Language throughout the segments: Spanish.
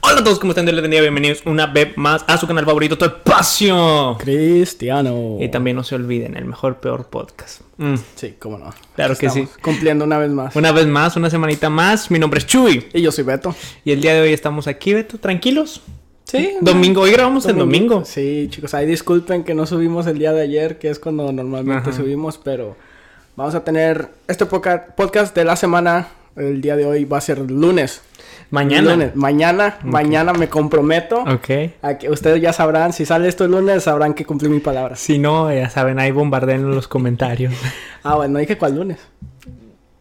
Hola a todos, ¿cómo están? Dios les bendiga, bienvenidos una vez más a su canal favorito, Tu Espacio. Cristiano. Y también no se olviden, el mejor, peor podcast. Mm, Sí, cómo no. Claro que sí. Cumpliendo una vez más. Una vez más, una semanita más, mi nombre es Chuy. Y yo soy Beto. Y el día de hoy estamos aquí, Beto, tranquilos. Sí. Domingo, hoy grabamos el domingo. Sí, chicos, ahí disculpen que no subimos el día de ayer, que es cuando normalmente Ajá. subimos, pero vamos a tener este podcast de la semana. El día de hoy va a ser lunes. Mañana. Lunes. Mañana, mañana me comprometo Ok. a que ustedes ya sabrán, si sale esto el lunes, sabrán que cumplí mi palabra. Si no, ya saben, ahí bombardean en los comentarios. Ah, bueno, no dije cuál lunes.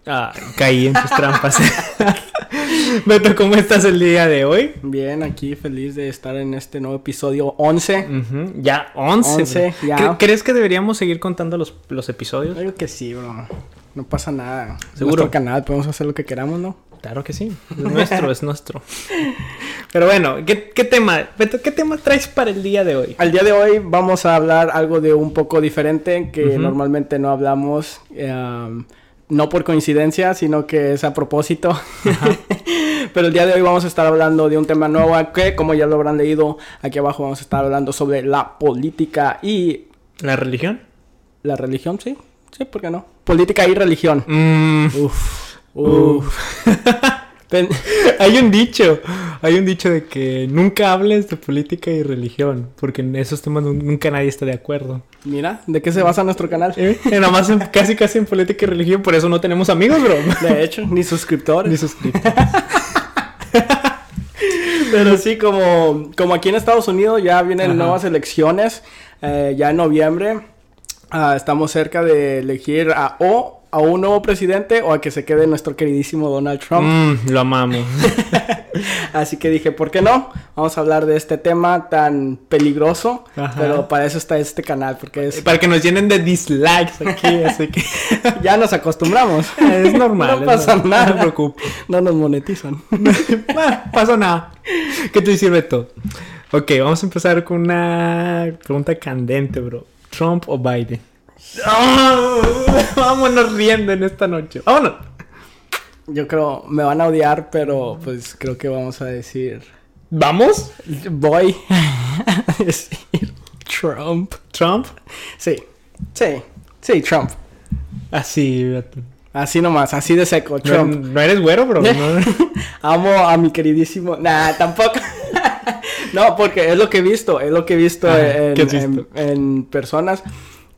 Ah, caí en sus trampas. Beto, ¿cómo estás el día de hoy? Bien, aquí feliz de estar en este nuevo episodio 11. Ujú, Ya, 11. 11, bro. ya. ¿Cre- ¿Crees que deberíamos seguir contando los, los episodios? Creo que sí, bro. No pasa nada. ¿Seguro? Nuestro canal, podemos hacer lo que queramos, ¿no? Claro que sí. Es nuestro, es nuestro. Pero bueno, ¿qué, qué tema? ¿qué tema traes para el día de hoy? Al día de hoy vamos a hablar algo de un poco diferente que normalmente no hablamos. eh, no por coincidencia, sino que es a propósito. Pero el día de hoy vamos a estar hablando de un tema nuevo que, como ya lo habrán leído, aquí abajo vamos a estar hablando sobre la política y ¿La religión? la religión, ¿sí? Sí, ¿por qué no? Política y religión. Mm, Uf. Uf. Hay un dicho, hay un dicho de que nunca hables de política y religión, porque en esos temas nu- nunca nadie está de acuerdo. Mira, ¿de qué se basa nuestro canal? ¿Eh? Nada más en- casi casi en política y religión, por eso no tenemos amigos, bro. De hecho, ni suscriptores. Ni suscriptores. Pero sí, como, como aquí en Estados Unidos ya vienen Ajá. nuevas elecciones, eh, ya en noviembre, ah, estamos cerca de elegir a o a un nuevo presidente o a que se quede nuestro queridísimo Donald Trump. Mm, lo amamos. Así que dije, ¿por qué no? Vamos a hablar de este tema tan peligroso, Ajá. pero para eso está este canal, porque es, Para que nos llenen de dislikes aquí, así que ya nos acostumbramos. es normal. No pasa normal, nada. No te preocupes. No nos monetizan. Pasa nada. ¿Qué te dice Beto? Ok, vamos a empezar con una pregunta candente, bro. ¿Trump o Biden? ¡Ah! vámonos riendo en esta noche. Vámonos. Yo creo, me van a odiar, pero pues creo que vamos a decir... ¿Vamos? Voy a decir Trump. ¿Trump? Sí, sí, sí, Trump. Así. Así nomás, así de seco, No, Trump. no eres güero, bro. ¿no? Amo a mi queridísimo. Nah, tampoco. no, porque es lo que he visto, es lo que he visto Ajá, en, ¿qué has visto? en- en personas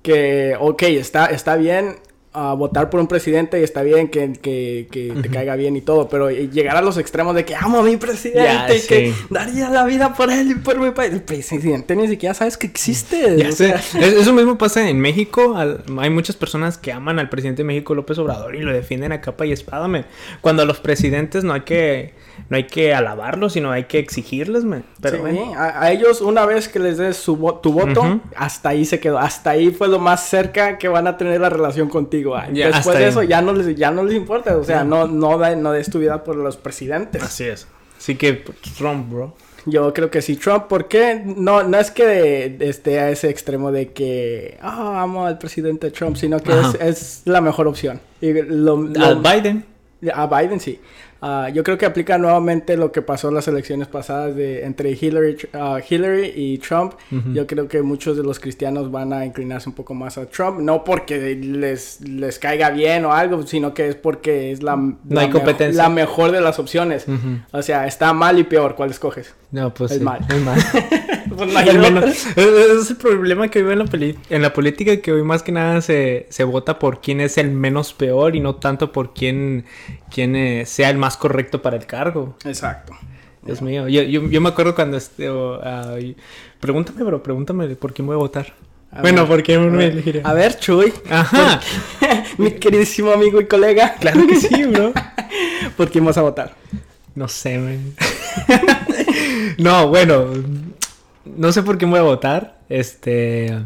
que, ok, está, está bien ah, votar por un presidente y está bien que, que, que te caiga bien y todo, pero llegar a los extremos de que amo a mi presidente Ya, y que daría la vida por él y por mi país. El presidente ni siquiera sabes que existe. O sea, Es- Eso mismo pasa en México. Al- hay muchas personas que aman al presidente de México, López Obrador, y lo defienden a capa y espada, men. Cuando a los presidentes no hay que, no hay que alabarlos, sino hay que exigirles, men. Pero Sí, bueno. a, a ellos una vez que les des su vo- tu voto, hasta ahí se quedó. Hasta ahí fue lo más cerca que van a tener la relación contigo. Ya, Después de ahí. eso ya no les, ya no les importa. O sea, no, no, da- no des tu vida por los presidentes. Así es. Así que Trump, bro. Yo creo que sí, Trump, ¿por qué? No, no es que esté a ese extremo de que ah, amo al presidente Trump, sino que es, es la mejor opción. Y lo- lo- Al Biden. A Biden sí. Ah, yo creo que aplica nuevamente lo que pasó en las elecciones pasadas de entre Hillary, ah, Hillary y Trump. Ujú. Yo creo que muchos de los cristianos van a inclinarse un poco más a Trump, no porque les, les caiga bien o algo, sino que es porque es la, la, hay mejo- competencia. la mejor de las opciones. Ujú. O sea, está mal y peor, ¿cuál escoges? No, pues Es sí, mal. Es mal. Al otra. menos- ese es el problema que vive en la, peli- en la política, que hoy más que nada se, se vota por quién es el menos peor y no tanto por quién, quién eh, sea el más correcto para el cargo. Exacto. Dios mío, yo, yo, yo me acuerdo cuando... Este, o, ah, y- pregúntame, bro, pregúntame por quién voy a votar. A bueno, ver, ¿por quién A me elegiría? a ver, Chuy, Ajá, mi queridísimo amigo y colega, claro que sí, bro. ¿por quién vas a votar? No sé, man. no, bueno, no sé por quién voy a votar. Este.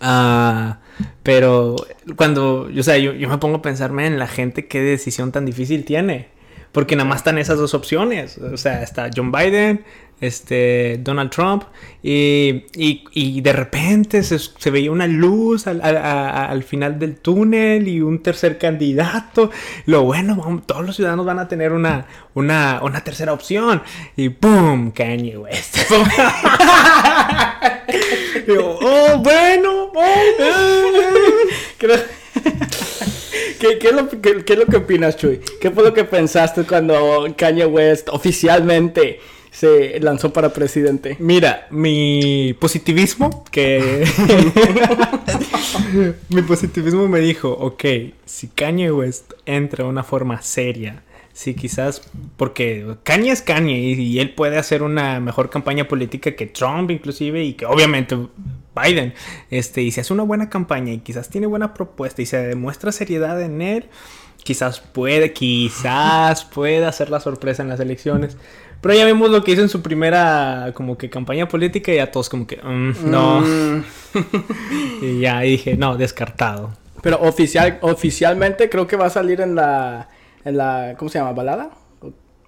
ah, pero cuando, o sea, yo, yo me pongo a pensarme en la gente qué decisión tan difícil tiene. Porque nada más están esas dos opciones. O sea, está John Biden, este, Donald Trump, y, y, y de repente se, se, veía una luz al, al, al, final del túnel y un tercer candidato. Lo bueno, vamos, todos los ciudadanos van a tener una, una, una tercera opción. Y ¡pum! Kanye West. yo, oh, bueno, oh, Creo... ¿Qué, qué, es lo, qué, ¿Qué, es lo, que opinas, Chuy? ¿Qué fue lo que pensaste cuando Kanye West oficialmente se lanzó para presidente? Mira, mi positivismo, que... mi positivismo me dijo, ok, si Kanye West entra de una forma seria, si quizás, porque Kanye es Kanye y, y, él puede hacer una mejor campaña política que Trump inclusive y que obviamente Biden, este, y si hace una buena campaña y quizás tiene buena propuesta y se demuestra seriedad en él, quizás puede, quizás pueda hacer la sorpresa en las elecciones. Pero ya vimos lo que hizo en su primera como que campaña política y ya todos como que mm, no. Mm. y ya dije, no, descartado. Pero oficial oficialmente creo que va a salir en la en la ¿cómo se llama? balada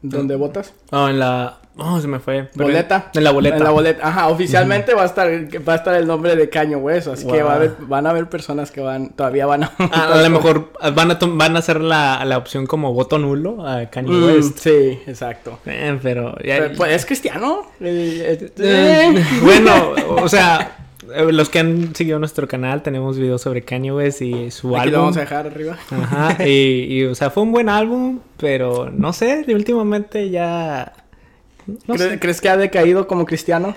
¿Dónde votas? Oh, en la Oh, se me fue. Pero boleta. En la boleta. En la boleta. Ajá, oficialmente uh -huh. va a estar va a estar el nombre de Caño Hueso, así wow. que va a haber, van a haber personas que van todavía van a ah, a lo mejor van a van a hacer la, la opción como voto nulo a Kanye mm, West. Sí, exacto. Eh, pero, ya, pero pues, es cristiano. Eh, eh, bueno, o sea, los que han seguido nuestro canal tenemos videos sobre Kanye West y su Aquí álbum. lo vamos a dejar arriba. Ajá, y, y, o sea, fue un buen álbum, pero no sé, últimamente ya no ¿Cre sé. ¿Crees que ha decaído como cristiano?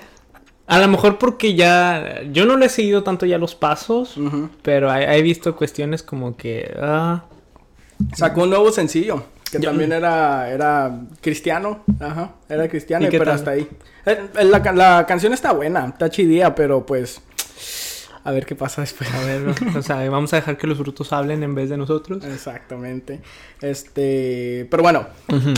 A lo mejor porque ya. Yo no le he seguido tanto ya los pasos. Uh -huh. Pero he, he, visto cuestiones como que. Uh... Sacó un nuevo sencillo. Que yo... también era, era cristiano. Ajá. Era cristiano, pero tal? hasta ahí. Eh, la, la, canción está buena. Está chidía, pero pues. A ver qué pasa después. A ver, o sea, vamos a dejar que los frutos hablen en vez de nosotros. Exactamente. Este. Pero bueno. Uh -huh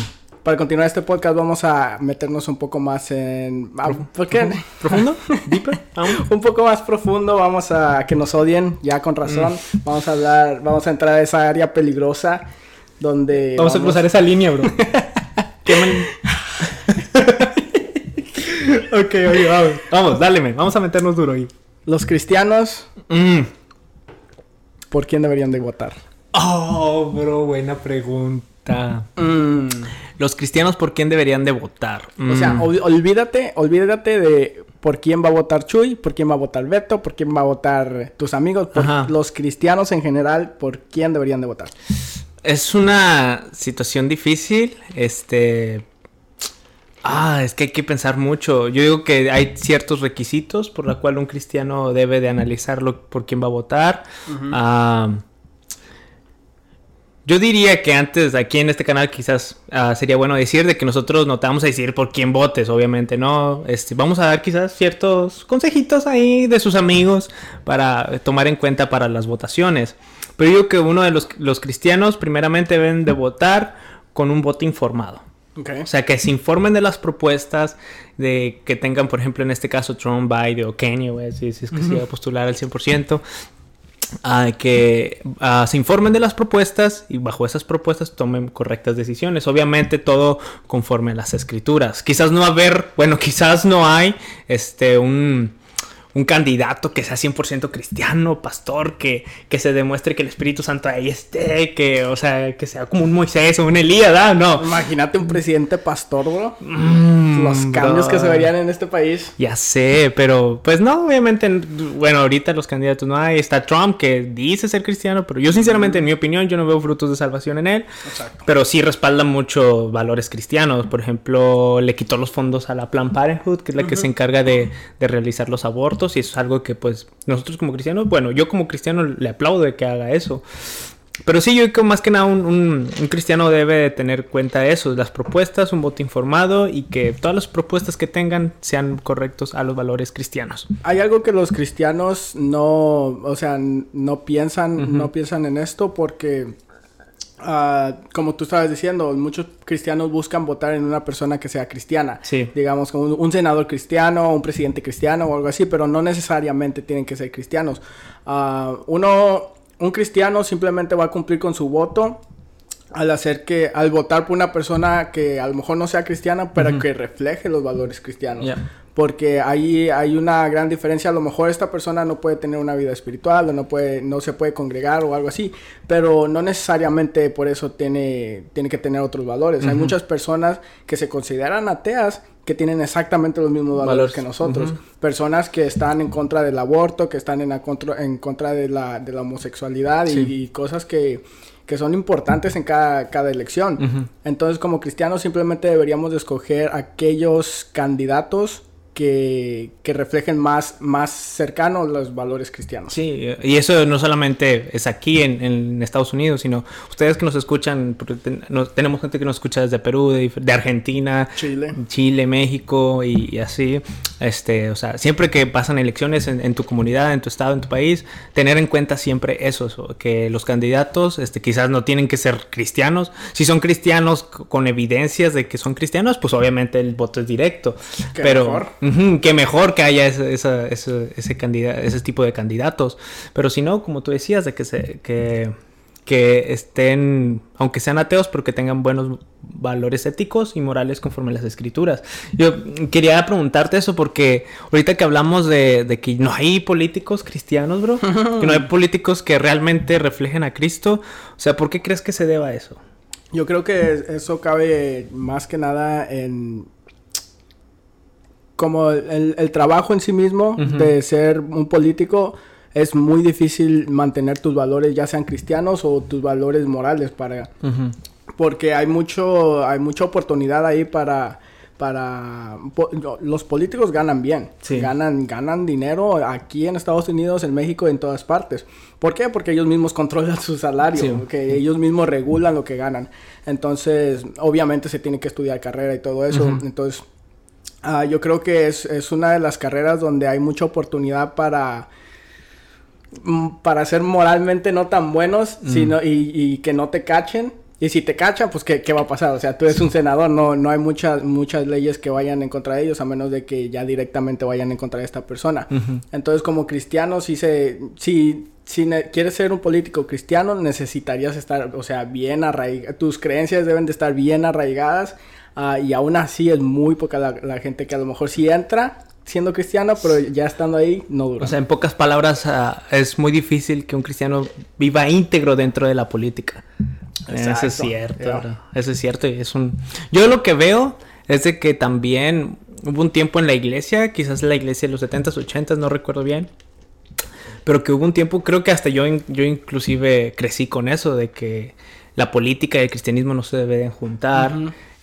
para continuar este podcast vamos a meternos un poco más en... ¿Por qué? ¿Profundo? ¿Deeper? un poco más profundo, vamos a que nos odien, ya con razón. Mm. Vamos a hablar, vamos a entrar a esa área peligrosa donde... Vamos, vamos... a cruzar esa línea, bro. ok, oye, vamos. Vamos, dale, man. vamos a meternos duro ahí. Los cristianos... Mm. ¿Por quién deberían de votar? Oh, bro, buena pregunta. Mm. Los cristianos, ¿por quién deberían de votar? Mm. O sea, ol olvídate, olvídate de por quién va a votar Chuy, por quién va a votar Beto, por quién va a votar tus amigos, por Ajá. los cristianos en general, ¿por quién deberían de votar? Es una situación difícil, este... Ah, es que hay que pensar mucho. Yo digo que hay ciertos requisitos por los cuales un cristiano debe de analizarlo por quién va a votar. Uh -huh. uh, yo diría que antes aquí en este canal quizás uh, sería bueno decir de que nosotros no te vamos a decir por quién votes, obviamente, ¿no? Este, vamos a dar quizás ciertos consejitos ahí de sus amigos para tomar en cuenta para las votaciones. Pero yo digo que uno de los, los cristianos primeramente deben de votar con un voto informado. Okay. O sea, que se informen de las propuestas, de que tengan, por ejemplo, en este caso, Trump, Biden o Kanye, si, si es que uh -huh. se va a postular al 100%, Uh, que uh, se informen de las propuestas y bajo esas propuestas tomen correctas decisiones. Obviamente todo conforme a las escrituras. Quizás no haber, bueno, quizás no hay este un un candidato que sea 100% cristiano, pastor, que, que se demuestre que el Espíritu Santo ahí esté, que, o sea, que sea como un Moisés o un Elías, ¿verdad? No. Imagínate un presidente pastor, bro. Mm, Los cambios bro. que se verían en este país. Ya sé, pero pues no, obviamente, bueno, ahorita los candidatos no hay. Está Trump, que dice ser cristiano, pero yo sinceramente, en mi opinión, yo no veo frutos de salvación en él. Exacto. Pero sí respalda mucho valores cristianos. Por ejemplo, le quitó los fondos a la Planned Parenthood, que es la uh -huh. que se encarga de, de realizar los abortos y eso es algo que pues nosotros como cristianos, bueno, yo como cristiano le aplaudo de que haga eso. Pero sí, yo creo que más que nada un, un, un, cristiano debe tener cuenta de eso, las propuestas, un voto informado y que todas las propuestas que tengan sean correctos a los valores cristianos. Hay algo que los cristianos no, o sea, no piensan, uh -huh. no piensan en esto porque Uh, como tú estabas diciendo, muchos cristianos buscan votar en una persona que sea cristiana. Sí. Digamos, como un, un, senador cristiano, un presidente cristiano o algo así, pero no necesariamente tienen que ser cristianos. Uh, uno, un cristiano simplemente va a cumplir con su voto al hacer que, al votar por una persona que a lo mejor no sea cristiana, pero que refleje los valores cristianos. Porque ahí hay una gran diferencia. A lo mejor esta persona no puede tener una vida espiritual o no, puede, no se puede congregar o algo así, pero no necesariamente por eso tiene, tiene que tener otros valores. Hay muchas personas que se consideran ateas que tienen exactamente los mismos valores, que nosotros. Personas que están en contra del aborto, que están en, contra, en contra de la, de la homosexualidad y, cosas que, que, son importantes en cada, cada elección. Entonces, como cristianos, simplemente deberíamos escoger aquellos candidatos que, que, reflejen más, más cercanos los valores cristianos. Sí, y eso no solamente es aquí en, en Estados Unidos, sino ustedes que nos escuchan, tenemos gente que nos escucha desde Perú, de, Argentina, Chile, Chile México y, así. Este, o sea, siempre que pasan elecciones en, tu comunidad, en tu estado, en tu país, tener en cuenta siempre eso, que los candidatos este, quizás no tienen que ser cristianos. Si son cristianos con evidencias de que son cristianos, pues obviamente el voto es directo. pero mejor que mejor que haya ese, ese, ese, candidato, ese tipo de candidatos. Pero si no, como tú decías, de que, se, que, que estén, aunque sean ateos, pero que tengan buenos valores éticos y morales conforme a las escrituras. Yo quería preguntarte eso porque ahorita que hablamos de, de que no hay políticos cristianos, bro, que no hay políticos que realmente reflejen a Cristo, o sea, ¿por qué crees que se deba a eso? Yo creo que eso cabe más que nada en como el, el, trabajo en sí mismo de ser un político es muy difícil mantener tus valores ya sean cristianos o tus valores morales para porque hay mucho hay mucha oportunidad ahí para para los políticos ganan bien ganan ganan dinero aquí en Estados Unidos en México en todas partes. ¿por qué? porque ellos mismos controlan su salario que ellos mismos regulan lo que ganan. Entonces obviamente se tiene que estudiar carrera y todo eso. Entonces Ah, yo creo que es, es, una de las carreras donde hay mucha oportunidad para, mm, para ser moralmente no tan buenos mm. sino, y, y, que no te cachen. Y si te cachan, pues ¿qué, ¿qué, va a pasar? O sea, tú eres un senador, no, no hay muchas, muchas leyes que vayan en contra de ellos, a menos de que ya directamente vayan en contra de esta persona. Entonces, como cristiano, si se, si, si quieres ser un político cristiano, necesitarías estar, o sea, bien arraigadas, tus creencias deben de estar bien arraigadas Ah, y aún así es muy poca la, gente que a lo mejor sí entra siendo cristiano, pero ya estando ahí no dura. O sea, en pocas palabras, ah, es muy difícil que un cristiano viva íntegro dentro de la política. Eso es cierto, eso es cierto. Y es un... Yo lo que veo es de que también hubo un tiempo en la iglesia, quizás la iglesia de los 70s, 80s, no recuerdo bien, pero que hubo un tiempo, creo que hasta yo, yo inclusive crecí con eso, de que la política y el cristianismo no se deben juntar.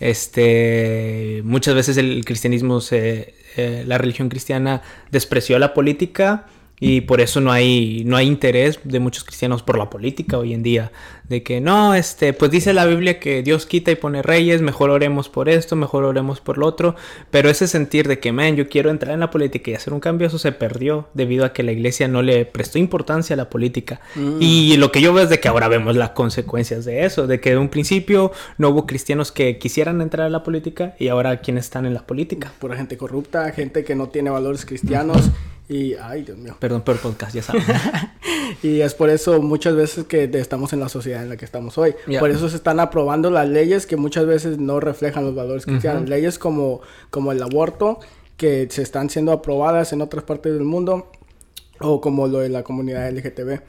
Este, muchas veces el cristianismo se, eh, la religión cristiana despreció la política y por eso no hay, no hay interés de muchos cristianos por la política hoy en día. De que no, este, pues dice la Biblia que Dios quita y pone reyes, mejor oremos por esto, mejor oremos por lo otro. Pero ese sentir de que, man, yo quiero entrar en la política y hacer un cambio, eso se perdió debido a que la iglesia no le prestó importancia a la política. Mm. Y lo que yo veo es de que ahora vemos las consecuencias de eso, de que de un principio no hubo cristianos que quisieran entrar a la política y ahora quienes están en la política. Pura gente corrupta, gente que no tiene valores cristianos. Y, ay, Dios mío. Perdón por el podcast, ya sabes. y es por eso muchas veces que estamos en la sociedad en la que estamos hoy. Por eso se están aprobando las leyes que muchas veces no reflejan los valores cristianos. Leyes como, como el aborto, que se están siendo aprobadas en otras partes del mundo, o como lo de la comunidad LGTB.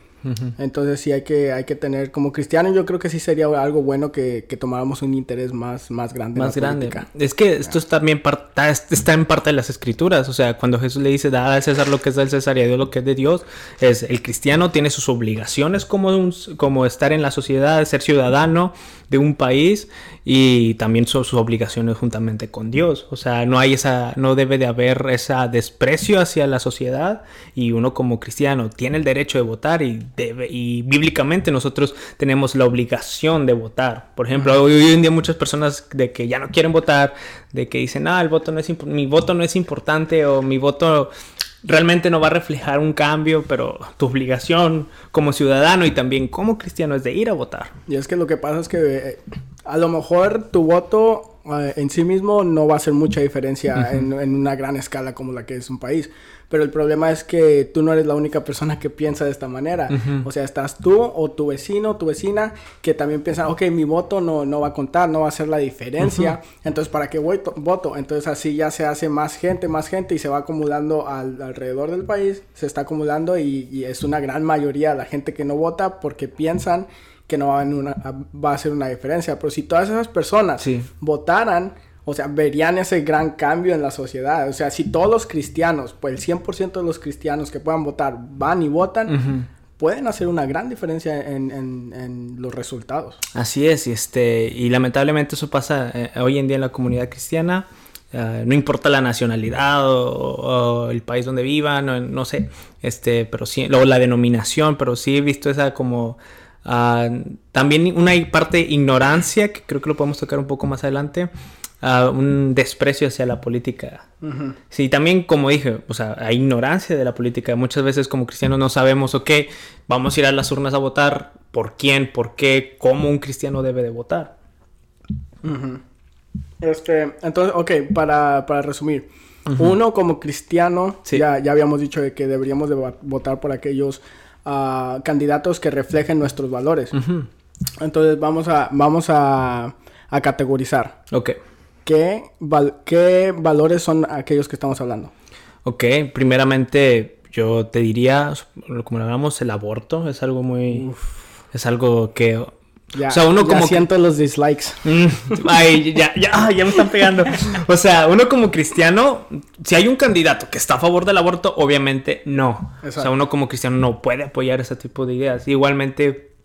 Entonces sí hay que, hay que tener, como cristiano yo creo que sí sería algo bueno que, que tomáramos un interés más, más grande. Más grande. Es que esto está, también está, está en parte de las escrituras. O sea, cuando Jesús le dice, da al César lo que es del César y a Dios lo que es de Dios, es el cristiano tiene sus obligaciones como, un, como estar en la sociedad, ser ciudadano de un país y también sus obligaciones juntamente con Dios. O sea, no hay esa, no debe de haber ese desprecio hacia la sociedad y uno como cristiano tiene el derecho de votar y debe, y bíblicamente nosotros tenemos la obligación de votar. Por ejemplo, hoy, en día muchas personas de que ya no quieren votar, de que dicen, ah, el voto no es mi voto no es importante o mi voto realmente no va a reflejar un cambio, pero tu obligación como ciudadano y también como cristiano es de ir a votar. Y es que lo que pasa es que eh, a lo mejor tu voto eh, en sí mismo no va a hacer mucha diferencia en, en, una gran escala como la que es un país. Pero el problema es que tú no eres la única persona que piensa de esta manera. O sea, estás tú o tu vecino, tu vecina, que también piensan, ok, mi voto no, no va a contar, no va a hacer la diferencia. Entonces, ¿para qué voy voto? Entonces, así ya se hace más gente, más gente y se va acumulando al, alrededor del país. Se está acumulando y, y es una gran mayoría la gente que no vota porque piensan que no va a, una, va a hacer una diferencia. Pero si todas esas personas votaran, o sea, verían ese gran cambio en la sociedad. O sea, si todos los cristianos, pues el 100% de los cristianos que puedan votar van y votan, pueden hacer una gran diferencia en, en, los resultados. Así es, y, este, y lamentablemente eso pasa eh, hoy en día en la comunidad cristiana. Uh, no importa la nacionalidad o, o, el país donde vivan, no, no sé, este, pero sí, luego la denominación, pero sí he visto esa como Uh, también una parte ignorancia, que creo que lo podemos tocar un poco más adelante. Uh, un desprecio hacia la política. Uh-huh. Sí, también como dije, o sea, hay ignorancia de la política. Muchas veces como cristianos no sabemos, ok, vamos a ir a las urnas a votar, por quién, por qué, cómo un cristiano debe de votar. Uh-huh. Este, entonces, ok, para, para resumir. Uno como cristiano, sí. ya, ya habíamos dicho de que deberíamos de votar por aquellos uh, candidatos que reflejen nuestros valores. Entonces vamos a, vamos a, a categorizar. Ok. ¿Qué, val ¿Qué valores son aquellos que estamos hablando? Ok, primeramente yo te diría, como lo hablamos, el aborto es algo muy... Uf. Es algo que ya, o sea, uno como siento los dislikes. Mm, ay, ya, ya, ah, ya me están pegando. O sea, uno como cristiano, si hay un candidato que está a favor del aborto, obviamente no. Exacto. O sea, uno como cristiano no puede apoyar ese tipo de ideas. Igualmente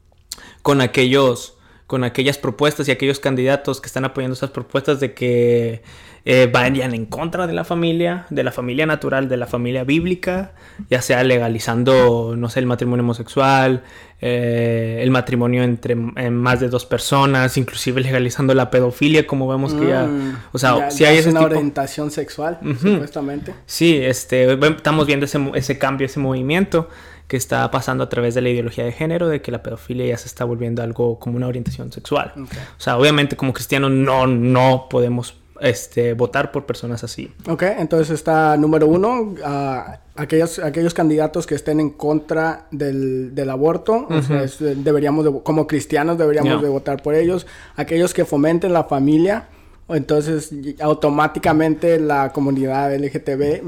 con aquellos con aquellas propuestas y aquellos candidatos que están apoyando esas propuestas de que eh, vayan en contra de la familia, de la familia natural, de la familia bíblica, ya sea legalizando, no sé, el matrimonio homosexual, eh, el matrimonio entre más de dos personas, inclusive legalizando la pedofilia, como vemos que ya, mm, o sea, ya, si ya hay es una tipo... orientación sexual, uh -huh. supuestamente. Sí, este, estamos viendo ese, ese cambio, ese movimiento que está pasando a través de la ideología de género, de que la pedofilia ya se está volviendo algo como una orientación sexual. Okay. O sea, obviamente como cristianos no, no podemos este, votar por personas así. Ok, entonces está número uno, uh, aquellos, aquellos candidatos que estén en contra del, del aborto, uh -huh. o sea, es, deberíamos, de, como cristianos deberíamos yeah. de votar por ellos, aquellos que fomenten la familia, entonces automáticamente la comunidad LGTB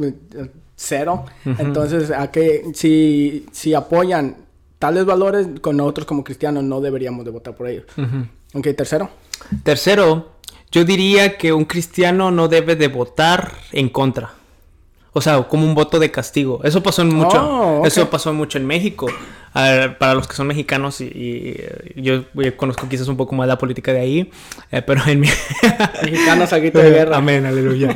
cero. Uh -huh. Entonces, a que si, si apoyan tales valores, con nosotros como cristianos no deberíamos de votar por ellos. Uh -huh. Ok, tercero. Tercero, yo diría que un cristiano no debe de votar en contra. O sea, como un voto de castigo. Eso pasó en mucho. Oh, okay. Eso pasó mucho en México. Para los que son mexicanos y, y yo, yo, conozco quizás un poco más la política de ahí, eh, pero en mi... mexicanos aquí de guerra. Amén, aleluya.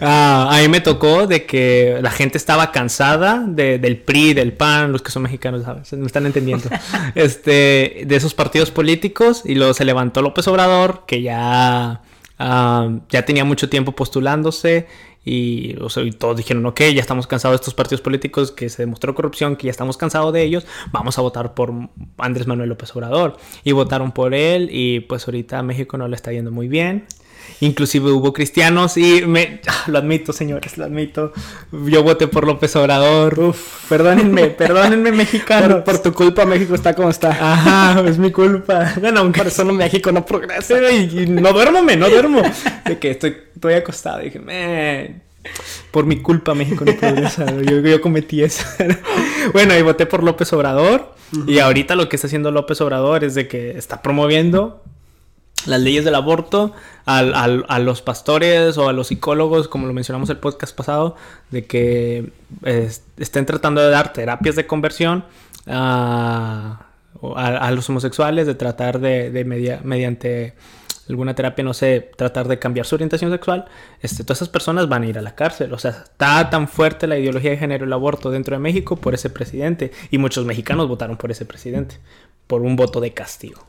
uh, a mí me tocó de que la gente estaba cansada de, del PRI, del PAN, los que son mexicanos, ¿sabes? Me están entendiendo. este, de esos partidos políticos y luego se levantó López Obrador, que ya, ya tenía mucho tiempo postulándose y, o sea, y, todos dijeron, ok, ya estamos cansados de estos partidos políticos que se demostró corrupción, que ya estamos cansados de ellos, vamos a votar por Andrés Manuel López Obrador. Y votaron por él y pues ahorita México no le está yendo muy bien. Inclusive hubo cristianos y me, lo admito, señores, lo admito. Yo voté por López Obrador. Uf, perdónenme, perdónenme, mexicanos. Por, por, tu culpa México está como está. Ajá, es mi culpa. Bueno, aunque por eso no México no progresa. Y, y no duermo, me, no duermo. De que estoy, estoy acostado. Y dije, me por mi culpa México no progresa. yo, yo cometí eso. bueno, y voté por López Obrador. Uh -huh. Y ahorita lo que está haciendo López Obrador es de que está promoviendo las leyes del aborto al, al, a los pastores o a los psicólogos, como lo mencionamos el podcast pasado, de que estén tratando de dar terapias de conversión a, a, a los homosexuales, de tratar de, de media, mediante alguna terapia, no sé, tratar de cambiar su orientación sexual, este, todas esas personas van a ir a la cárcel. O sea, está tan fuerte la ideología de género y el aborto dentro de México por ese presidente. Y muchos mexicanos votaron por ese presidente, por un voto de castigo.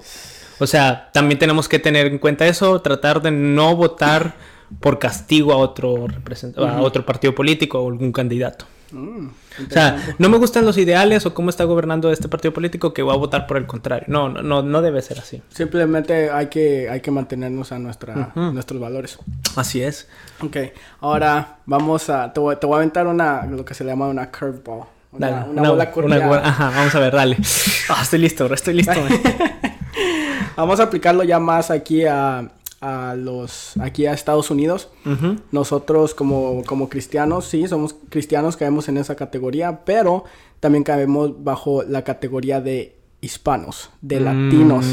O sea, también tenemos que tener en cuenta eso, tratar de no votar por castigo a otro, uh -huh. a otro partido político o algún candidato. Mm, o sea, no me gustan los ideales o cómo está gobernando este partido político que voy a votar por el contrario. No, no, no debe ser así. Simplemente hay que, hay que mantenernos a nuestra, nuestros valores. Así es. Ok, ahora vamos a, te voy, te voy a aventar una, lo que se llama una curveball. Una, una, bola curva. Ajá, vamos a ver, dale. Ah, estoy listo, estoy listo. vamos a aplicarlo ya más aquí a, a los aquí a Estados Unidos. Nosotros como, como cristianos, sí, somos cristianos, caemos en esa categoría, pero también caemos bajo la categoría de hispanos, de mm. latinos.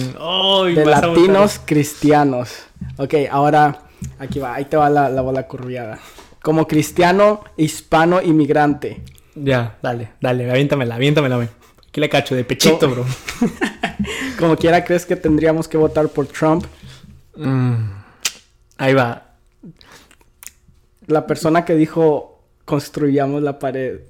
de latinos cristianos. Ok, ahora aquí va, ahí te va la, bola curviada. Como cristiano hispano inmigrante. Ya, dale, dale, aviéntamela, aviéntamela, güey. Aquí le cacho de pechito, bro. como quiera, ¿crees que tendríamos que votar por Trump? Mm, ahí va. La persona que dijo construyamos la pared.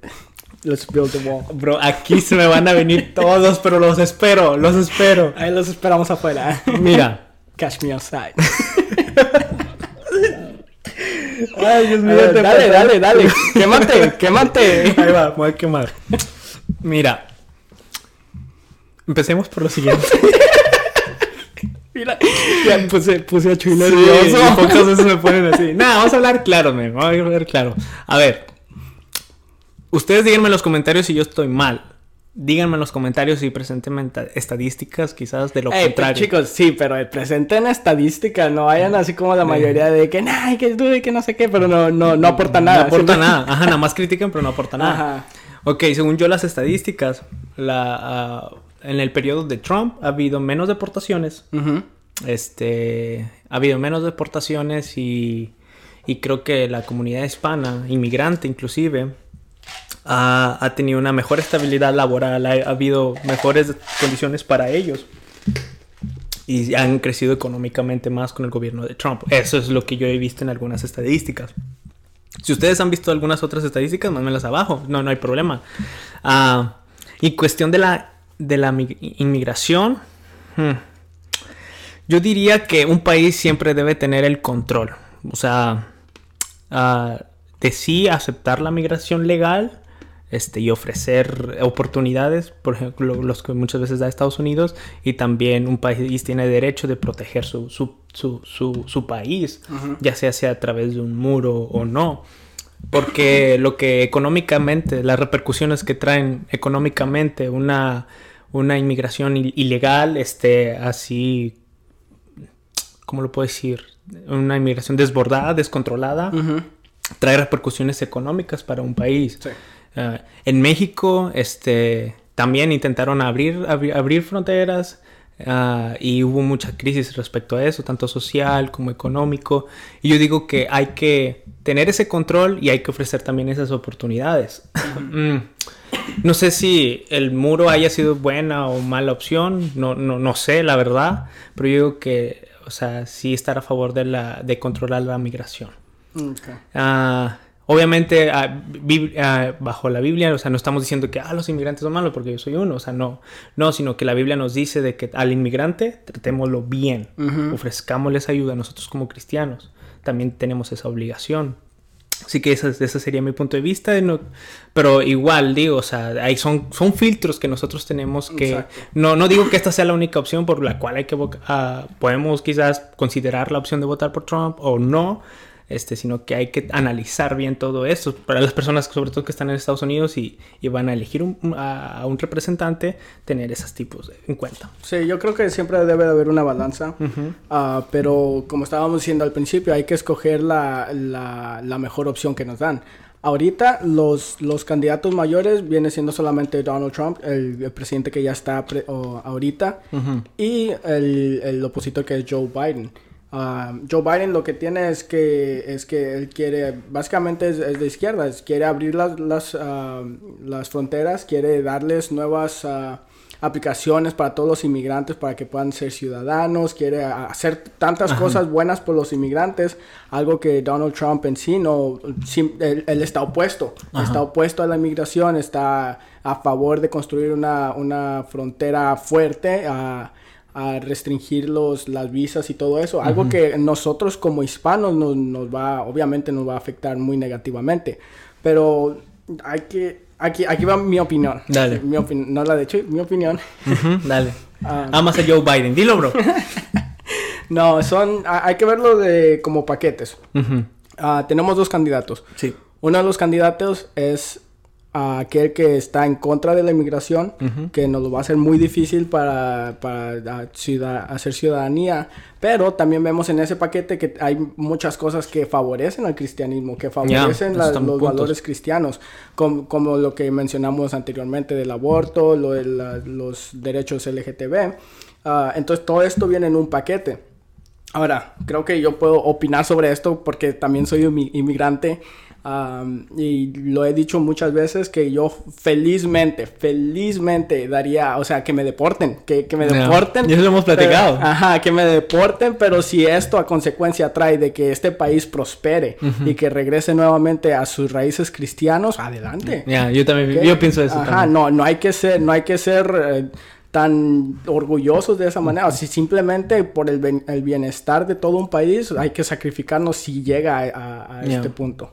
Let's build the wall. Bro, aquí se me van a venir todos, pero los espero, los espero. Ahí los esperamos afuera. Mira. Catch me outside. Ay, Dios mío. dale, dale, dale. Quémate, quémate. Ahí va, voy a quemar. Mira. Empecemos por lo siguiente. Mira, ya puse, puse a Chuy nervioso. pocas veces me ponen así. Nada, vamos a hablar claro, me Vamos a hablar claro. A ver. Ustedes díganme en los comentarios si yo estoy mal. Díganme en los comentarios si presenten estadísticas quizás de lo Ey, contrario. chicos, sí, pero presenten estadísticas, no vayan así como la mayoría de que, ay, que dude, que no sé qué, pero no, no, no aporta nada. No aporta nada, ajá, nada más critican, pero no aporta nada. Ajá. Ok, según yo las estadísticas, la, ah, en el periodo de Trump ha habido menos deportaciones. Este, ha habido menos deportaciones y, y, creo que la comunidad hispana, inmigrante inclusive, ha, ha tenido una mejor estabilidad laboral, ha, habido mejores condiciones para ellos y han crecido económicamente más con el gobierno de Trump. Eso es lo que yo he visto en algunas estadísticas. Si ustedes han visto algunas otras estadísticas, mándenlas abajo. No, no hay problema. Ah, y cuestión de la de la inmigración, hmm, yo diría que un país siempre debe tener el control. O sea, uh, de sí aceptar la migración legal este, y ofrecer oportunidades, por ejemplo, los que muchas veces da Estados Unidos, y también un país tiene derecho de proteger su, su, su, su, país, ya sea, sea a través de un muro o no. Porque lo que económicamente, las repercusiones que traen económicamente una, una inmigración ilegal, este, así, ¿cómo lo puedo decir? Una inmigración desbordada, descontrolada, trae repercusiones económicas para un país. Ah, en México, este, también intentaron abrir, abrir fronteras, Ah, y hubo mucha crisis respecto a eso, tanto social como económico. Y yo digo que hay que tener ese control y hay que ofrecer también esas oportunidades. Mm. No sé si el muro haya sido buena o mala opción, no, no, no sé, la verdad, pero yo digo que, o sea, sí estar a favor de, la, de controlar la migración. Okay. Ah, Obviamente, ah, ah, bajo la Biblia, o sea, no estamos diciendo que ah, los inmigrantes son malos porque yo soy uno, o sea, no, no, sino que la Biblia nos dice de que al inmigrante tratémoslo bien, ofrezcámosles ayuda, nosotros como cristianos también tenemos esa obligación. Así que ese, ese sería mi punto de vista, pero igual digo, o sea, hay, son, son filtros que nosotros tenemos que, no, no digo que esta sea la única opción por la cual hay que, uh, podemos quizás considerar la opción de votar por Trump o no, este, sino que hay que analizar bien todo eso. Para las personas, sobre todo que están en Estados Unidos y, van a elegir a, un representante, tener esos tipos en cuenta. Sí, yo creo que siempre debe de haber una balanza, ah, pero como estábamos diciendo al principio, hay que escoger la, la, mejor opción que nos dan. Ahorita los, los candidatos mayores viene siendo solamente Donald Trump, el, presidente que ya está ahorita, y el, el opositor que es Joe Biden. Joe Biden lo que tiene es que es que él quiere básicamente es, de izquierda quiere abrir las las, ah, las fronteras quiere darles nuevas ah, aplicaciones para todos los inmigrantes para que puedan ser ciudadanos quiere hacer tantas cosas buenas por los inmigrantes algo que Donald Trump en sí no él, está opuesto está opuesto a la inmigración está a favor de construir una, una frontera fuerte a restringir los, las visas y todo eso. Algo que nosotros como hispanos nos, nos, va, obviamente nos va a afectar muy negativamente. Pero hay que... Aquí, aquí va mi opinión. Dale. Mi opin- no la de hecho, mi opinión. Ujú, dale. Ah. Amas a Joe Biden. Dilo, bro. No, son... ha- Hay que verlo de como paquetes. Ah, tenemos dos candidatos. Sí. Uno de los candidatos es ah, aquel que está en contra de la inmigración, Ujú. que nos lo va a hacer muy difícil para, para ciudad- hacer ciudadanía. Pero también vemos en ese paquete que hay muchas cosas que favorecen al cristianismo, que favorecen esos la- los puntos. valores cristianos, como, como lo que mencionamos anteriormente del aborto, lo de la- los derechos LGTB. Ah, entonces todo esto viene en un paquete. Ahora, creo que yo puedo opinar sobre esto porque también soy inmi- inmigrante am, y lo he dicho muchas veces que yo felizmente, felizmente daría, o sea, que me deporten, que, que me Ya. deporten. Y eso lo hemos platicado. Pero- ajá, que me deporten, pero si esto a consecuencia trae de que este país prospere y que regrese nuevamente a sus raíces cristianos, adelante. Ya, yo también, yo pienso eso Ajá, también. no, no hay que ser, no hay que ser eh, tan orgullosos de esa manera. Si simplemente por el, el bienestar de todo un país hay que sacrificarnos si llega a, a- a Ya. este punto.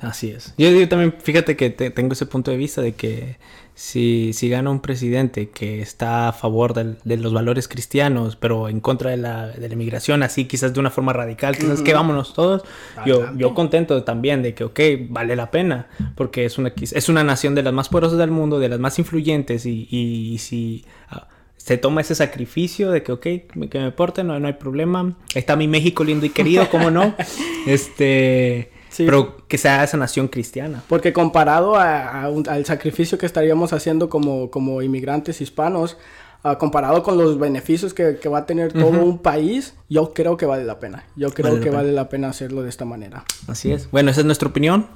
Así es. Yo, yo también, fíjate que te- tengo ese punto de vista de que si, si gana un presidente que está a favor del- de los valores cristianos, pero en contra de la, de la inmigración, así quizás de una forma radical, quizás que vámonos todos, yo, yo contento también de que, ok, vale la pena, porque es una, es una nación de las más poderosas del mundo, de las más influyentes, y, y si... ah, se toma ese sacrificio de que, ok, que me porten, no, no hay problema. Ahí está mi México lindo y querido, ¿cómo no? Este... Sí. Pero que sea esa nación cristiana. Porque comparado a- a un- al sacrificio que estaríamos haciendo como, como inmigrantes hispanos, ah, comparado con los beneficios que, que va a tener todo un país, yo creo que vale la pena. Yo creo Vale la que pena. vale la pena hacerlo de esta manera. Así es. Bueno, esa es nuestra opinión.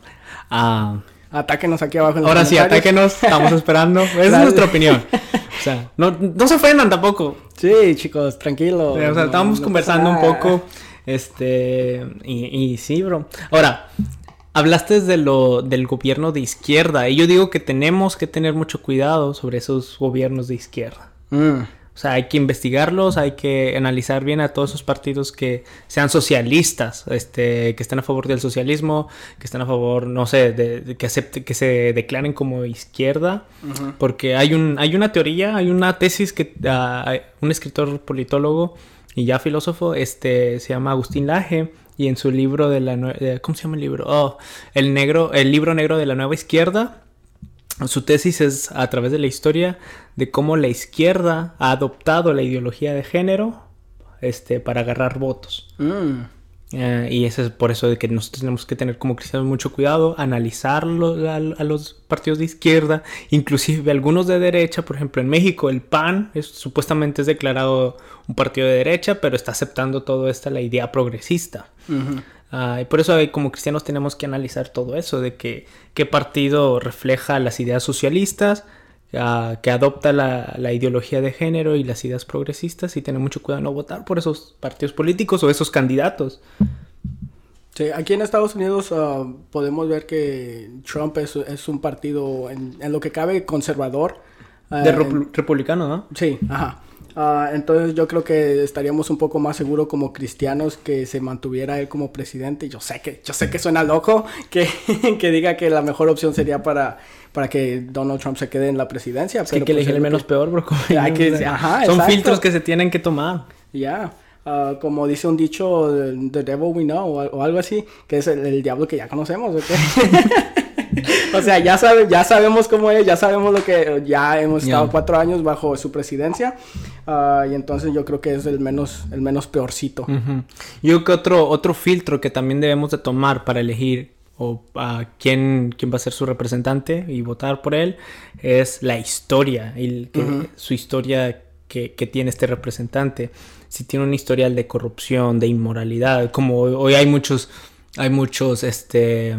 Ah, Atáquenos aquí abajo en los ahora sí, atáquenos. Estamos esperando. Esa es nuestra opinión. O sea, no, no se ofendan tampoco. Sí, chicos, tranquilo. O sea, No- estábamos no conversando un poco. Este. Y, y sí, bro. Ahora, hablaste de lo, del gobierno de izquierda. Y yo digo que tenemos que tener mucho cuidado sobre esos gobiernos de izquierda. Mm. O sea, hay que investigarlos, hay que analizar bien a todos esos partidos que sean socialistas, este, que estén a favor del socialismo, que estén a favor, no sé, de, de que acepte, que se declaren como izquierda, porque hay un, hay una teoría, hay una tesis que hay- un escritor politólogo y ya filósofo, este, se llama Agustín Laje y en su libro de la, de- ¿cómo se llama el libro? Oh, el negro, el libro negro de la nueva izquierda. Su tesis es a través de la historia de cómo la izquierda ha adoptado la ideología de género este, para agarrar votos. Mm. Eh, y eso es por eso de que nosotros tenemos que tener como cristianos mucho cuidado, analizarlo a, a los partidos de izquierda, inclusive algunos de derecha, por ejemplo en México el PAN es, supuestamente es declarado un partido de derecha, pero está aceptando todo esta la idea progresista. Ah, y por eso eh, como cristianos tenemos que analizar todo eso, de que qué partido refleja las ideas socialistas, ah, que adopta la, la ideología de género y las ideas progresistas y tener mucho cuidado no votar por esos partidos políticos o esos candidatos. Sí, aquí en Estados Unidos ah, podemos ver que Trump es, es un partido en, en lo que cabe conservador. ah, De en- republicano, ¿no? Sí, ajá. Ah, entonces yo creo que estaríamos un poco más seguros como cristianos que se mantuviera él como presidente. Yo sé que, yo sé que suena loco que, que diga que la mejor opción sería para, para que Donald Trump se quede en la presidencia. Es que hay que pues, elegir el menos que- peor, bro. Hay que- ajá, Son exacto. filtros que se tienen que tomar. Ya, ah, como dice un dicho, The Devil We Know, o, al- o algo así, que es el, el diablo que ya conocemos, ¿ok? o sea, ya, sabe, ya sabemos cómo es, ya sabemos lo que, ya hemos estado Ya. cuatro años bajo su presidencia, ah, y entonces yo creo que es el menos, el menos peorcito. Ujú. Yo creo que otro, otro filtro que también debemos de tomar para elegir o a quién, quién va a ser su representante y votar por él es la historia, el, que- su historia que, que tiene este representante. Si tiene un historial de corrupción, de inmoralidad, como hoy, hay muchos, hay muchos, este,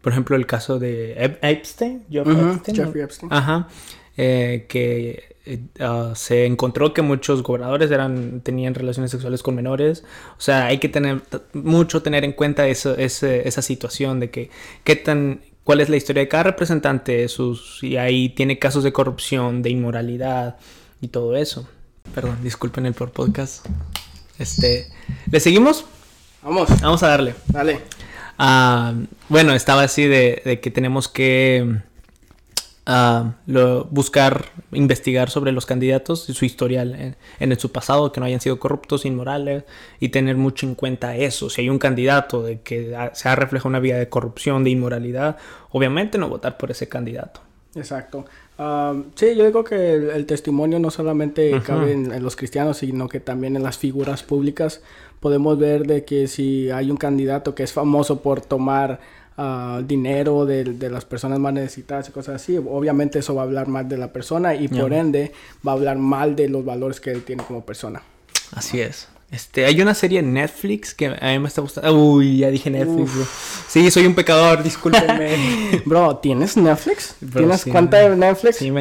por ejemplo, el caso de Ep- Epstein, Jeff Epstein. Jeffrey Epstein. Ajá. eh, que eh, ah, se encontró que muchos gobernadores eran tenían relaciones sexuales con menores. O sea, hay que tener mucho tener en cuenta eso, ese- esa situación de que qué tan cuál es la historia de cada representante, sus y ahí tiene casos de corrupción, de inmoralidad y todo eso. Perdón, disculpen el por podcast. Este, ¿le seguimos? Vamos, Vamos a darle. dale. Ah, bueno, estaba así de, de que tenemos que ah, lo- buscar, investigar sobre los candidatos y su historial en, en su pasado, que no hayan sido corruptos, inmorales, y tener mucho en cuenta eso. Si hay un candidato de que se ha reflejado una vida de corrupción, de inmoralidad, obviamente no votar por ese candidato. Exacto. Am, sí, yo digo que el, el testimonio no solamente cabe en, en los cristianos, sino que también en las figuras públicas. Podemos ver de que si hay un candidato que es famoso por tomar ah, dinero de, de las personas más necesitadas y cosas así, obviamente eso va a hablar mal de la persona y por ende va a hablar mal de los valores que él tiene como persona. Así es. Este, hay una serie en Netflix que a mí me está gustando. Uy, ya dije Netflix. bro. Sí, soy un pecador, discúlpenme. Bro, ¿tienes Netflix? Bro, ¿Tienes sí, cuenta man. de Netflix? sí.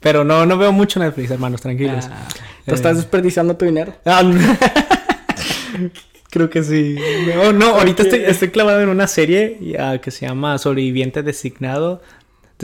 Pero no, no veo mucho Netflix, hermanos, tranquilos. Ah, Eh, ¿Tú estás desperdiciando tu dinero? ah, no. Creo que sí. No, no, ahorita estoy, estoy clavado en una serie ya, que se llama Sobreviviente Designado.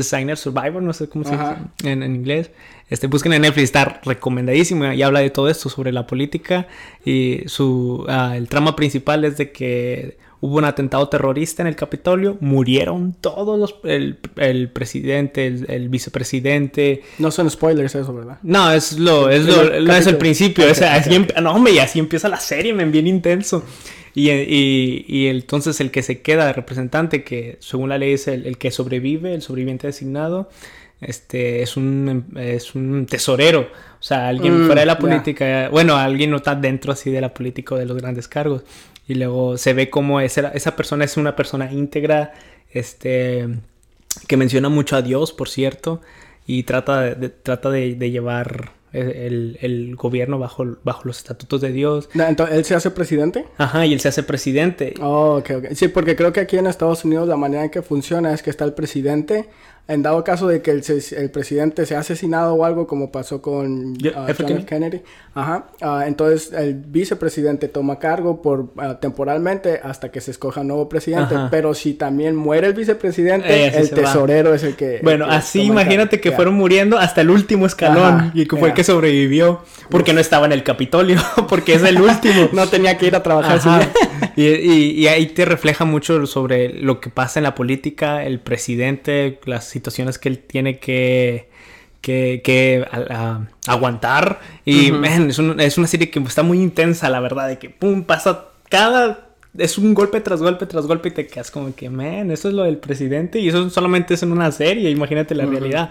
Designer Survivor, no sé cómo se dice en, en inglés. Este, busquen en Netflix, está recomendadísimo y habla de todo esto sobre la política. Y su ah, el trama principal es de que hubo un atentado terrorista en el Capitolio, murieron todos los el, el presidente, el, el vicepresidente, No son spoilers eso, ¿verdad? no, es lo, es lo, no es el principio, Ok, o sea, ok, así no, hombre, y así empieza la serie, men, bien intenso. Y, y, y entonces el que se queda de representante, que según la ley es el, el que sobrevive, el sobreviviente designado, este, es un, es un tesorero, o sea, alguien Mm, fuera de la política, bueno, alguien no está dentro así de la política o de los grandes cargos. Y luego se ve como esa, esa persona es una persona íntegra, este, que menciona mucho a Dios, por cierto, y trata de, de- trata de, de llevar el, el gobierno bajo, bajo los estatutos de Dios. No, Entonces, ¿él se hace presidente? Ajá, y él se hace presidente. Oh, ok, ok. Sí, porque creo que aquí en Estados Unidos la manera en que funciona es que está el presidente. En dado caso de que el, presidente sea asesinado o algo, como pasó con ah. John. Kennedy, ajá, ah, entonces el vicepresidente toma cargo por ah, temporalmente hasta que se escoja un nuevo presidente. Ajá. Pero si también muere el vicepresidente, Eh, el va. tesorero es el que. Bueno, el que así imagínate cargo. que fueron muriendo hasta el último escalón Ajá, y que fue el que sobrevivió porque no estaba en el Capitolio, porque es el último. No tenía que ir a trabajar. Ajá. Y, y- y ahí te refleja mucho sobre lo que pasa en la política, el presidente, las situaciones que él tiene que, que, que, a- a- aguantar. Y Ujú. man, es, un- es una serie que está muy intensa, la verdad, de que pum, pasa cada... Es un golpe tras golpe tras golpe y te quedas como que, man, eso es lo del presidente y eso solamente es en una serie, imagínate la Ujú. realidad.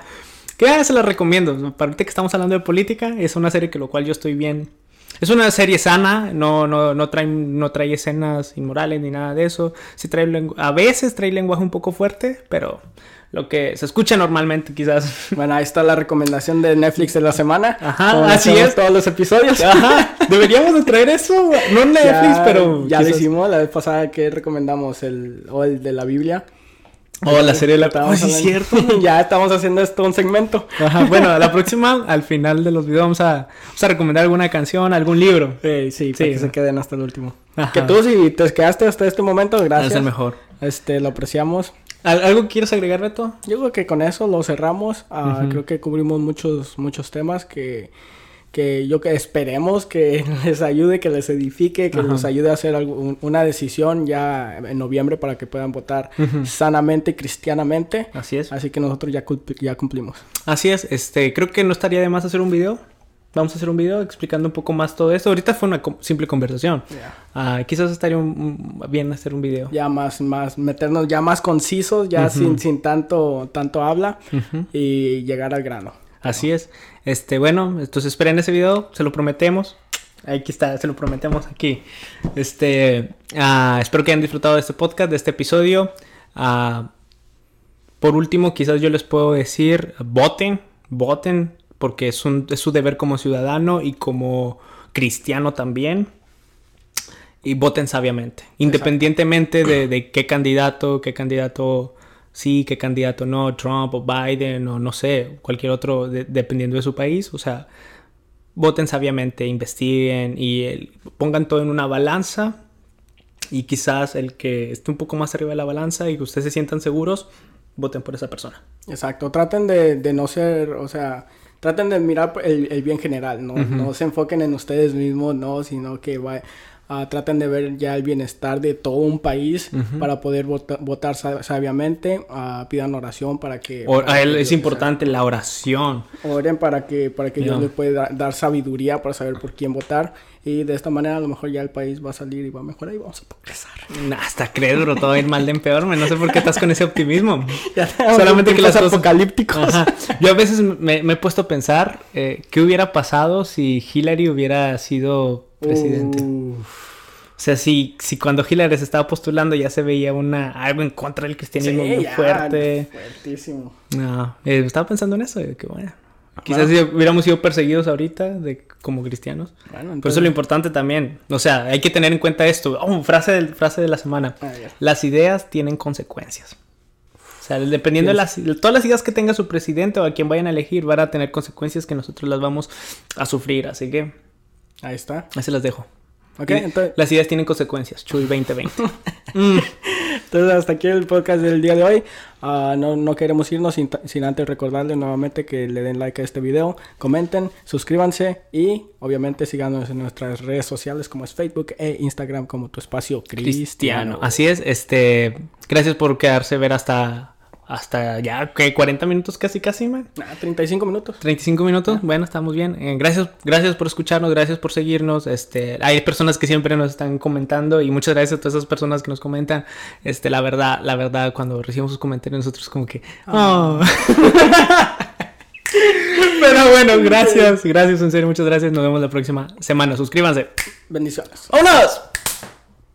Que ah, se la recomiendo. Para ahorita que estamos hablando de política, es una serie que lo cual yo estoy bien. Es una serie sana, no, no, no, trae, no trae escenas inmorales ni nada de eso. Sí trae lengu- a veces trae lenguaje un poco fuerte, pero lo que se escucha normalmente quizás. Bueno, ahí está la recomendación de Netflix de la semana. Ajá, así es. todos los episodios. Ajá, deberíamos de traer eso. No en Netflix, Ya- pero... Ya lo hicimos la vez pasada que recomendamos el, o el de la Biblia. Oh, la serie de la... Estábamos Oh, sí, hablando- cierto. ya estamos haciendo esto un segmento. Ajá, bueno, la próxima, al final de los videos, vamos a, vamos a recomendar alguna canción, algún libro. Sí, para Sí, que se queden hasta el último. Ajá. Que tú si te quedaste hasta este momento, gracias. Es el mejor. Este, lo apreciamos. ¿Al- ¿Algo quieres agregar, Beto? Yo creo que con eso lo cerramos. Ah. Creo que cubrimos muchos, muchos temas que, que yo que esperemos que les ayude, que les edifique, que Ajá. les ayude a hacer algún- una decisión ya en noviembre para que puedan votar Ujú. sanamente, cristianamente. Así es. Así que nosotros ya, ya cumplimos. Así es, este, creo que no estaría de más hacer un video. Vamos a hacer un video explicando un poco más todo esto. Ahorita fue una com- simple conversación. Ah, quizás estaría un- un- bien hacer un video. Ya más, más, meternos ya más concisos, ya sin, sin tanto, tanto habla y llegar al grano. Así es. Este, bueno, entonces esperen ese video, se lo prometemos. Aquí está, se lo prometemos aquí. Este, ah, espero que hayan disfrutado de este podcast, de este episodio. Ah, por último, quizás yo les puedo decir, voten, voten, porque es, un, es su deber como ciudadano y como cristiano también. Y voten sabiamente, independientemente de, de qué candidato, qué candidato sí, qué candidato no, Trump o Biden o no sé, cualquier otro, de- dependiendo de su país. O sea, voten sabiamente, investiguen y el- pongan todo en una balanza. Y quizás el que esté un poco más arriba de la balanza y que ustedes se sientan seguros, voten por esa persona. Exacto, traten de, de no ser, o sea, traten de mirar el, el bien general, ¿no? Ujú. No se enfoquen en ustedes mismos, no, sino que va, ah, traten de ver ya el bienestar de todo un país para poder votar sabiamente, ah, pidan oración para que... a él es importante la oración. Oren para que, para que Dios les pueda dar sabiduría para saber por quién votar. Y de esta manera a lo mejor ya el país va a salir y va a mejorar y vamos a progresar. hasta bro, todo va a ir mal de en peor. No sé por qué estás con ese optimismo. Solamente que los apocalípticos. Yo a veces me, he puesto a pensar eh, qué hubiera pasado si Hillary hubiera sido presidente. O sea, si, si cuando Hillary se estaba postulando ya se veía una algo en contra del cristianismo muy fuerte. Fuertísimo. No, eh, estaba pensando en eso, que bueno. Quizás si hubiéramos sido perseguidos ahorita de, como cristianos. Bueno, Por eso lo importante también. O sea, hay que tener en cuenta esto. Oh, frase, del, frase de la semana. Ah, las ideas tienen consecuencias. O sea, dependiendo de las, todas las ideas que tenga su presidente o a quien vayan a elegir, van a tener consecuencias que nosotros las vamos a sufrir. Así que... Ahí está. Ahí se las dejo. Ok, entonces... Las ideas tienen consecuencias. Chuy 2020. mm. Entonces, hasta aquí el podcast del día de hoy. Ah, no, no, queremos irnos sin, sin, antes recordarles nuevamente que le den like a este video, comenten, suscríbanse y obviamente síganos en nuestras redes sociales como es Facebook e Instagram como tu espacio cristiano. Así es, este, gracias por quedarse ver hasta hasta ya, que 40 minutos casi, casi, man. Ah, 35 minutos. 35 minutos, bueno, estamos bien. Eh, gracias, gracias por escucharnos, gracias por seguirnos. Este, hay personas que siempre nos están comentando y muchas gracias a todas esas personas que nos comentan. Este, la verdad, la verdad, cuando recibimos sus comentarios nosotros como que... Oh. Pero bueno, gracias, gracias, en serio, muchas gracias. Nos vemos la próxima semana. Suscríbanse. Bendiciones. ¡Vámonos!